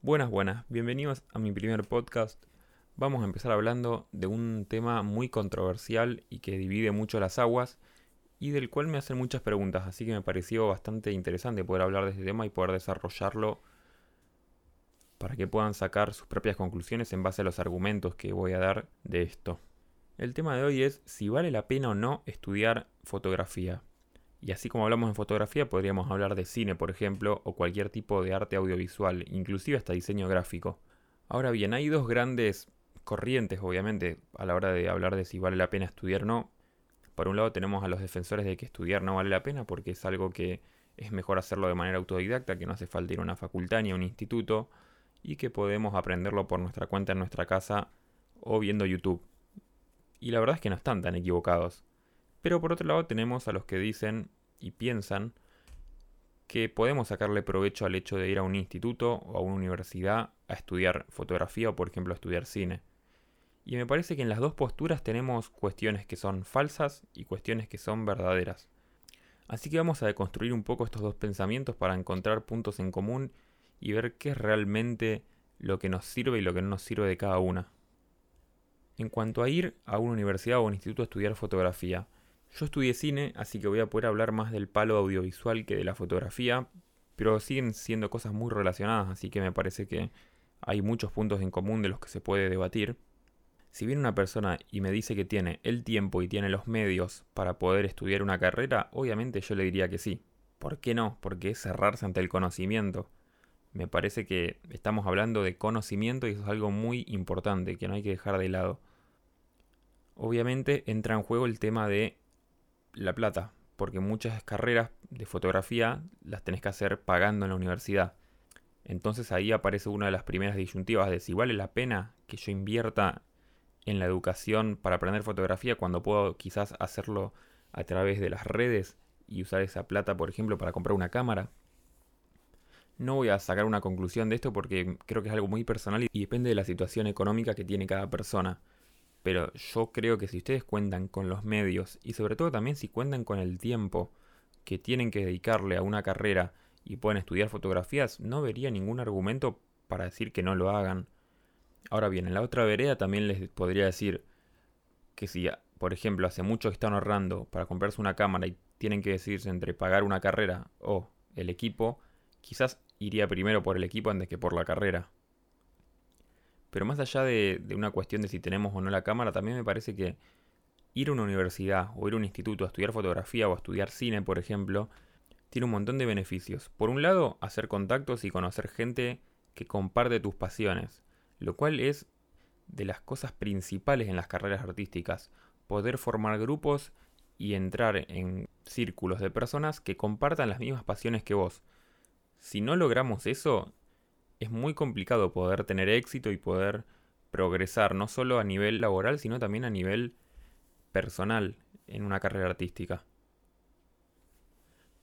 Buenas, buenas, bienvenidos a mi primer podcast. Vamos a empezar hablando de un tema muy controversial y que divide mucho las aguas y del cual me hacen muchas preguntas, así que me pareció bastante interesante poder hablar de este tema y poder desarrollarlo para que puedan sacar sus propias conclusiones en base a los argumentos que voy a dar de esto. El tema de hoy es si vale la pena o no estudiar fotografía. Y así como hablamos en fotografía, podríamos hablar de cine, por ejemplo, o cualquier tipo de arte audiovisual, inclusive hasta diseño gráfico. Ahora bien, hay dos grandes corrientes, obviamente, a la hora de hablar de si vale la pena estudiar o no. Por un lado tenemos a los defensores de que estudiar no vale la pena porque es algo que es mejor hacerlo de manera autodidacta, que no hace falta ir a una facultad ni a un instituto, y que podemos aprenderlo por nuestra cuenta en nuestra casa o viendo YouTube. Y la verdad es que no están tan equivocados. Pero por otro lado tenemos a los que dicen y piensan que podemos sacarle provecho al hecho de ir a un instituto o a una universidad a estudiar fotografía o por ejemplo a estudiar cine. Y me parece que en las dos posturas tenemos cuestiones que son falsas y cuestiones que son verdaderas. Así que vamos a deconstruir un poco estos dos pensamientos para encontrar puntos en común y ver qué es realmente lo que nos sirve y lo que no nos sirve de cada una. En cuanto a ir a una universidad o un instituto a estudiar fotografía, yo estudié cine, así que voy a poder hablar más del palo audiovisual que de la fotografía, pero siguen siendo cosas muy relacionadas, así que me parece que hay muchos puntos en común de los que se puede debatir. Si viene una persona y me dice que tiene el tiempo y tiene los medios para poder estudiar una carrera, obviamente yo le diría que sí. ¿Por qué no? Porque es cerrarse ante el conocimiento. Me parece que estamos hablando de conocimiento y eso es algo muy importante que no hay que dejar de lado. Obviamente entra en juego el tema de la plata, porque muchas carreras de fotografía las tenés que hacer pagando en la universidad. Entonces ahí aparece una de las primeras disyuntivas de si vale la pena que yo invierta en la educación para aprender fotografía cuando puedo quizás hacerlo a través de las redes y usar esa plata, por ejemplo, para comprar una cámara. No voy a sacar una conclusión de esto porque creo que es algo muy personal y depende de la situación económica que tiene cada persona. Pero yo creo que si ustedes cuentan con los medios y sobre todo también si cuentan con el tiempo que tienen que dedicarle a una carrera y pueden estudiar fotografías, no vería ningún argumento para decir que no lo hagan. Ahora bien, en la otra vereda también les podría decir que si, por ejemplo, hace mucho que están ahorrando para comprarse una cámara y tienen que decidirse entre pagar una carrera o el equipo, quizás iría primero por el equipo antes que por la carrera. Pero más allá de, una cuestión de si tenemos o no la cámara, también me parece que ir a una universidad o ir a un instituto a estudiar fotografía o a estudiar cine, por ejemplo, tiene un montón de beneficios. Por un lado, hacer contactos y conocer gente que comparte tus pasiones, lo cual es de las cosas principales en las carreras artísticas. Poder formar grupos y entrar en círculos de personas que compartan las mismas pasiones que vos. Si no logramos eso, es muy complicado poder tener éxito y poder progresar, no solo a nivel laboral, sino también a nivel personal en una carrera artística.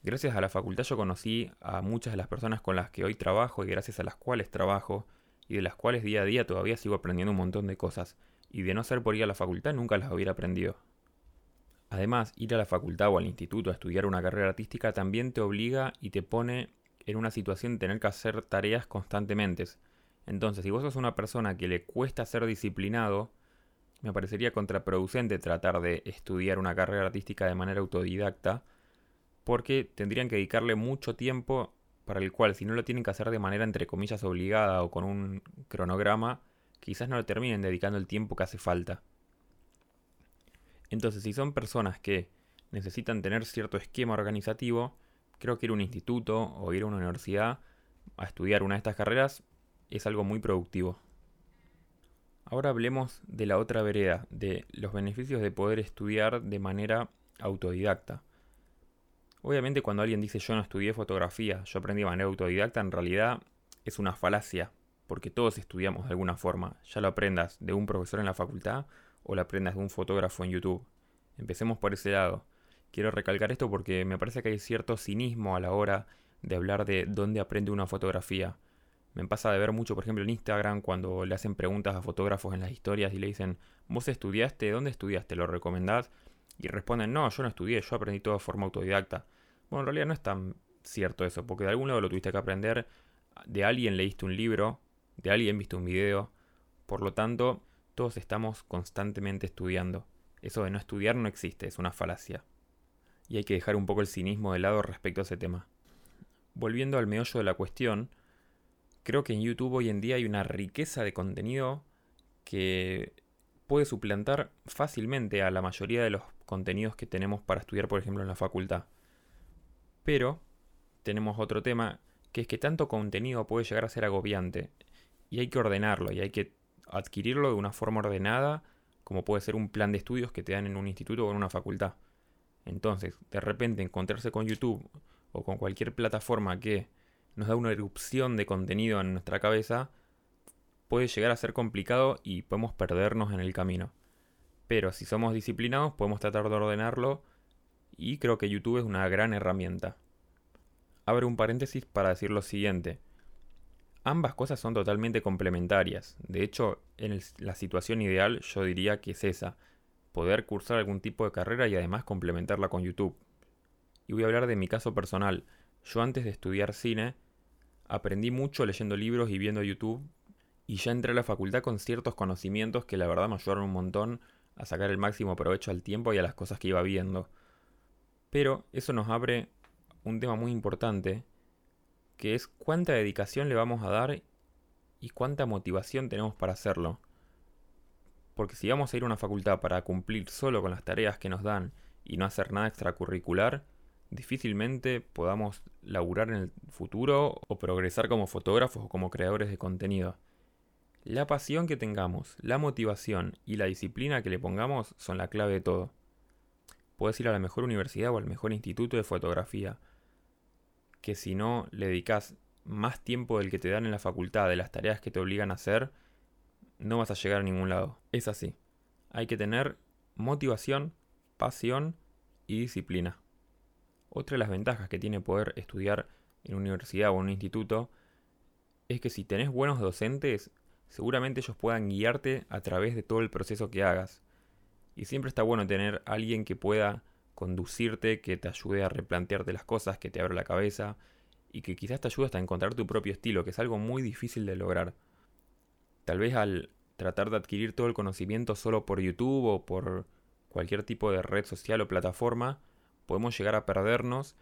Gracias a la facultad yo conocí a muchas de las personas con las que hoy trabajo y gracias a las cuales trabajo y de las cuales día a día todavía sigo aprendiendo un montón de cosas y de no ser por ir a la facultad nunca las hubiera aprendido. Además, ir a la facultad o al instituto a estudiar una carrera artística también te obliga y te pone en una situación de tener que hacer tareas constantemente. Entonces, si vos sos una persona que le cuesta ser disciplinado, me parecería contraproducente tratar de estudiar una carrera artística de manera autodidacta, porque tendrían que dedicarle mucho tiempo para el cual, si no lo tienen que hacer de manera entre comillas obligada o con un cronograma, quizás no le terminen dedicando el tiempo que hace falta. Entonces, si son personas que necesitan tener cierto esquema organizativo, creo que ir a un instituto o ir a una universidad a estudiar una de estas carreras es algo muy productivo. Ahora hablemos de la otra vereda, de los beneficios de poder estudiar de manera autodidacta. Obviamente cuando alguien dice yo no estudié fotografía, yo aprendí de manera autodidacta, en realidad es una falacia, porque todos estudiamos de alguna forma, ya lo aprendas de un profesor en la facultad o lo aprendas de un fotógrafo en YouTube. Empecemos por ese lado. Quiero recalcar esto porque me parece que hay cierto cinismo a la hora de hablar de dónde aprende una fotografía. Me pasa de ver mucho, por ejemplo, en Instagram cuando le hacen preguntas a fotógrafos en las historias y le dicen, ¿vos estudiaste? ¿Dónde estudiaste? ¿Lo recomendás? Y responden, no, yo no estudié, yo aprendí todo de forma autodidacta. Bueno, en realidad no es tan cierto eso, porque de algún lado lo tuviste que aprender, de alguien leíste un libro de alguien viste un video. Por lo tanto, todos estamos constantemente estudiando. Eso de no estudiar no existe, es una falacia. Y hay que dejar un poco el cinismo de lado respecto a ese tema. Volviendo al meollo de la cuestión, creo que en YouTube hoy en día hay una riqueza de contenido que puede suplantar fácilmente a la mayoría de los contenidos que tenemos para estudiar, por ejemplo, en la facultad. Pero tenemos otro tema, que es que tanto contenido puede llegar a ser agobiante y hay que ordenarlo y hay que adquirirlo de una forma ordenada, como puede ser un plan de estudios que te dan en un instituto o en una facultad. Entonces, de repente encontrarse con YouTube o con cualquier plataforma que nos da una erupción de contenido en nuestra cabeza, puede llegar a ser complicado y podemos perdernos en el camino. Pero si somos disciplinados podemos tratar de ordenarlo y creo que YouTube es una gran herramienta. Abro un paréntesis para decir lo siguiente. Ambas cosas son totalmente complementarias. De hecho, en la situación ideal yo diría que es esa. Poder cursar algún tipo de carrera y además complementarla con YouTube. Y voy a hablar de mi caso personal. Yo antes de estudiar cine aprendí mucho leyendo libros y viendo YouTube y ya entré a la facultad con ciertos conocimientos que la verdad me ayudaron un montón a sacar el máximo provecho al tiempo y a las cosas que iba viendo. Pero eso nos abre un tema muy importante, que es cuánta dedicación le vamos a dar y cuánta motivación tenemos para hacerlo. Porque si vamos a ir a una facultad para cumplir solo con las tareas que nos dan y no hacer nada extracurricular, difícilmente podamos laburar en el futuro o progresar como fotógrafos o como creadores de contenido. La pasión que tengamos, la motivación y la disciplina que le pongamos son la clave de todo. Puedes ir a la mejor universidad o al mejor instituto de fotografía, que si no le dedicas más tiempo del que te dan en la facultad de las tareas que te obligan a hacer, no vas a llegar a ningún lado. Es así. Hay que tener motivación, pasión y disciplina. Otra de las ventajas que tiene poder estudiar en una universidad o en un instituto es que si tenés buenos docentes, seguramente ellos puedan guiarte a través de todo el proceso que hagas. Y siempre está bueno tener alguien que pueda conducirte, que te ayude a replantearte las cosas, que te abra la cabeza y que quizás te ayude hasta a encontrar tu propio estilo, que es algo muy difícil de lograr. Tal vez al tratar de adquirir todo el conocimiento solo por YouTube o por cualquier tipo de red social o plataforma, podemos llegar a perdernos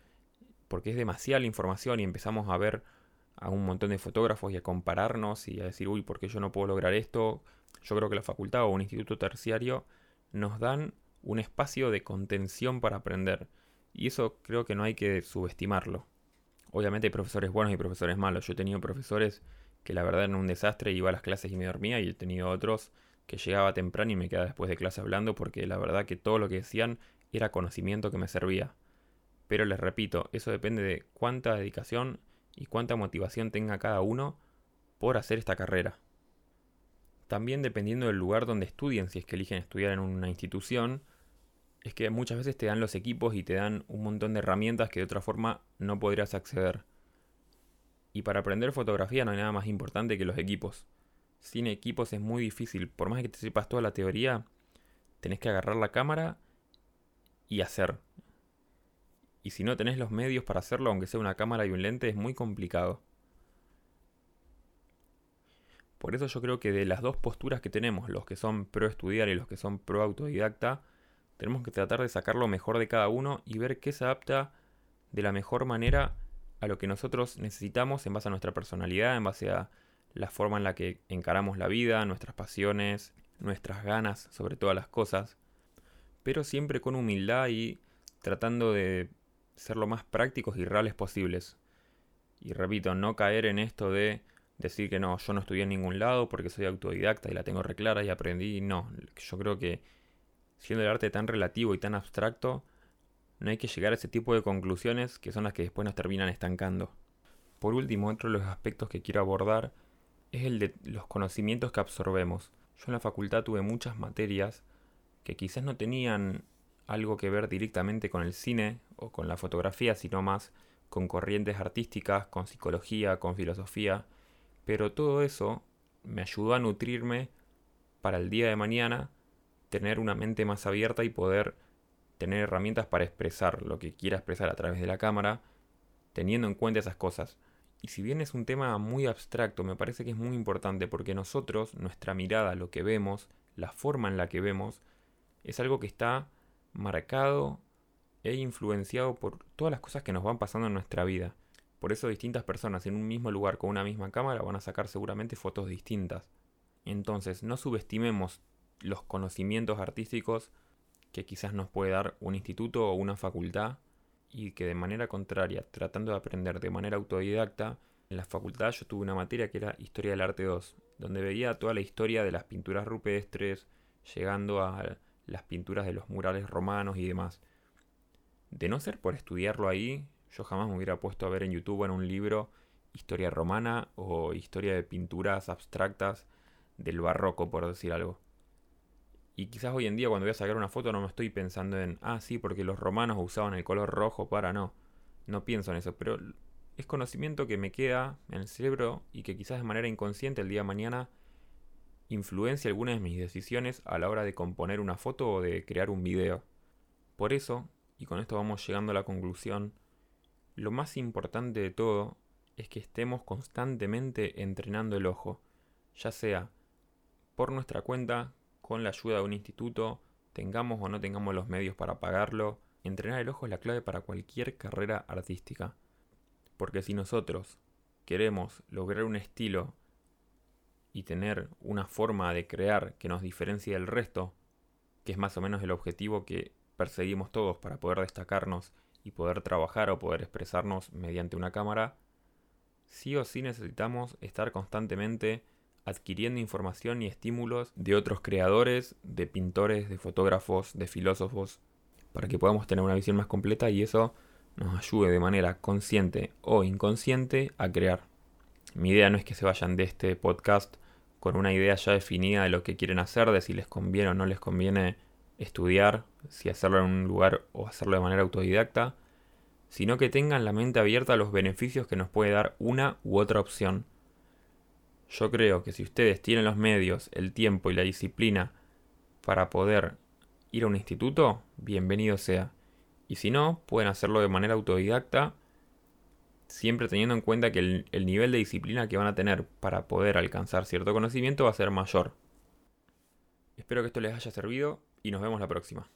porque es demasiada información y empezamos a ver a un montón de fotógrafos y a compararnos y a decir, uy, ¿por qué yo no puedo lograr esto? Yo creo que la facultad o un instituto terciario nos dan un espacio de contención para aprender. Y eso creo que no hay que subestimarlo. Obviamente hay profesores buenos y profesores malos. Yo he tenido profesores que la verdad eran un desastre, iba a las clases y me dormía, y he tenido otros que llegaba temprano y me quedaba después de clase hablando porque la verdad que todo lo que decían era conocimiento que me servía. Pero les repito, eso depende de cuánta dedicación y cuánta motivación tenga cada uno por hacer esta carrera. También dependiendo del lugar donde estudien, si es que eligen estudiar en una institución, es que muchas veces te dan los equipos y te dan un montón de herramientas que de otra forma no podrías acceder. Y para aprender fotografía no hay nada más importante que los equipos. Sin equipos es muy difícil, por más que te sepas toda la teoría, tenés que agarrar la cámara y hacer. Y si no tenés los medios para hacerlo, aunque sea una cámara y un lente, es muy complicado. Por eso yo creo que de las dos posturas que tenemos, los que son pro estudiar y los que son pro autodidacta, tenemos que tratar de sacar lo mejor de cada uno y ver qué se adapta de la mejor manera a lo que nosotros necesitamos en base a nuestra personalidad, en base a la forma en la que encaramos la vida, nuestras pasiones, nuestras ganas sobre todas las cosas, pero siempre con humildad y tratando de ser lo más prácticos y reales posibles. Y repito, no caer en esto de decir que no, yo no estudié en ningún lado porque soy autodidacta y la tengo reclara y aprendí. No, yo creo que siendo el arte tan relativo y tan abstracto, no hay que llegar a ese tipo de conclusiones que son las que después nos terminan estancando. Por último, otro de los aspectos que quiero abordar es el de los conocimientos que absorbemos. Yo en la facultad tuve muchas materias que quizás no tenían algo que ver directamente con el cine o con la fotografía, sino más con corrientes artísticas, con psicología, con filosofía, pero todo eso me ayudó a nutrirme para el día de mañana, tener una mente más abierta y poder tener herramientas para expresar lo que quiera expresar a través de la cámara, teniendo en cuenta esas cosas. Y si bien es un tema muy abstracto, me parece que es muy importante porque nosotros, nuestra mirada, lo que vemos, la forma en la que vemos, es algo que está marcado e influenciado por todas las cosas que nos van pasando en nuestra vida. Por eso distintas personas en un mismo lugar con una misma cámara van a sacar seguramente fotos distintas. Entonces, no subestimemos los conocimientos artísticos que quizás nos puede dar un instituto o una facultad y que de manera contraria, tratando de aprender de manera autodidacta, en la facultad yo tuve una materia que era Historia del Arte 2, donde veía toda la historia de las pinturas rupestres, llegando a las pinturas de los murales romanos y demás. De no ser por estudiarlo ahí, yo jamás me hubiera puesto a ver en YouTube en un libro historia romana o historia de pinturas abstractas del barroco, por decir algo. Y quizás hoy en día cuando voy a sacar una foto no me estoy pensando en, ah, sí, porque los romanos usaban el color rojo para no. No pienso en eso, pero es conocimiento que me queda en el cerebro y que quizás de manera inconsciente el día de mañana influencia algunas de mis decisiones a la hora de componer una foto o de crear un video. Por eso, y con esto vamos llegando a la conclusión, lo más importante de todo es que estemos constantemente entrenando el ojo, ya sea por nuestra cuenta, con la ayuda de un instituto, tengamos o no tengamos los medios para pagarlo, entrenar el ojo es la clave para cualquier carrera artística. Porque si nosotros queremos lograr un estilo y tener una forma de crear que nos diferencie del resto, que es más o menos el objetivo que perseguimos todos para poder destacarnos y poder trabajar o poder expresarnos mediante una cámara, sí o sí necesitamos estar constantemente adquiriendo información y estímulos de otros creadores, de pintores, de fotógrafos, de filósofos, para que podamos tener una visión más completa y eso nos ayude de manera consciente o inconsciente a crear. Mi idea no es que se vayan de este podcast con una idea ya definida de lo que quieren hacer, de si les conviene o no les conviene estudiar, si hacerlo en un lugar o hacerlo de manera autodidacta, sino que tengan la mente abierta a los beneficios que nos puede dar una u otra opción yo creo que si ustedes tienen los medios, el tiempo y la disciplina para poder ir a un instituto, bienvenido sea. Y si no, pueden hacerlo de manera autodidacta, siempre teniendo en cuenta que el, el, nivel de disciplina que van a tener para poder alcanzar cierto conocimiento va a ser mayor. Espero que esto les haya servido y nos vemos la próxima.